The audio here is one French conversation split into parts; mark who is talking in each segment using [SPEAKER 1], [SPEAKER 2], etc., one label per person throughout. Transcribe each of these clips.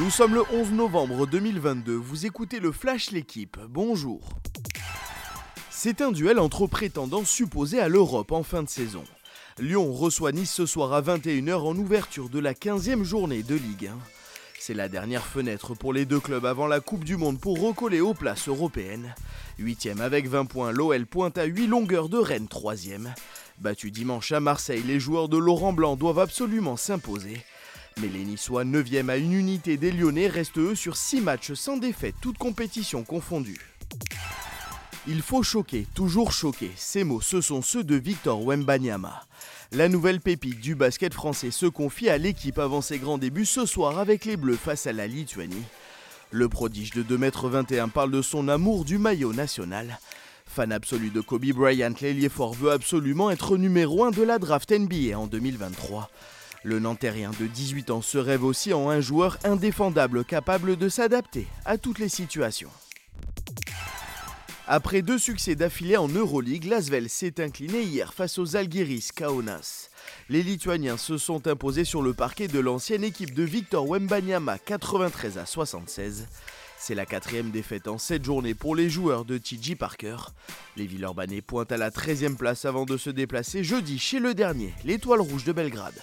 [SPEAKER 1] Nous sommes le 11 novembre 2022, vous écoutez le Flash L'équipe, bonjour. C'est un duel entre prétendants supposés à l'Europe en fin de saison. Lyon reçoit Nice ce soir à 21h en ouverture de la 15e journée de Ligue 1. C'est la dernière fenêtre pour les deux clubs avant la Coupe du Monde pour recoller aux places européennes. 8e avec 20 points, l'OL pointe à 8 longueurs de Rennes 3e. Battu dimanche à Marseille, les joueurs de Laurent Blanc doivent absolument s'imposer. Mais les Niçois 9e à une unité des Lyonnais restent eux sur 6 matchs sans défaite, toutes compétitions confondues. Il faut choquer, toujours choquer. Ces mots, ce sont ceux de Victor Wembanyama. La nouvelle pépite du basket français se confie à l'équipe avant ses grands débuts ce soir avec les Bleus face à la Lituanie. Le prodige de 2m21 parle de son amour du maillot national. Fan absolu de Kobe Bryant, l'ailier fort veut absolument être numéro 1 de la draft NBA en 2023. Le Nantérien de 18 ans se rêve aussi en un joueur indéfendable capable de s'adapter à toutes les situations. Après deux succès d'affilée en Euroleague, l'Asvel s'est incliné hier face aux Algiris Kaunas. Les Lituaniens se sont imposés sur le parquet de l'ancienne équipe de Victor Wembanyama 93 à 76. C'est la quatrième défaite en sept journées pour les joueurs de TJ Parker. Les Villeurbanais pointent à la 13e place avant de se déplacer jeudi chez le dernier, l'Étoile Rouge de Belgrade.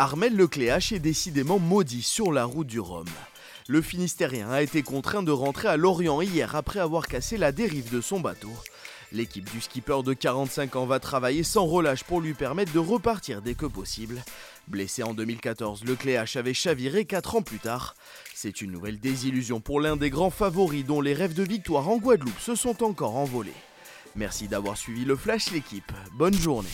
[SPEAKER 1] Armel Lecléache est décidément maudit sur la route du Rhum. Le Finistérien a été contraint de rentrer à Lorient hier après avoir cassé la dérive de son bateau. L'équipe du skipper de 45 ans va travailler sans relâche pour lui permettre de repartir dès que possible. Blessé en 2014, le Cléache avait chaviré 4 ans plus tard. C'est une nouvelle désillusion pour l'un des grands favoris dont les rêves de victoire en Guadeloupe se sont encore envolés. Merci d'avoir suivi le Flash l'équipe. Bonne journée.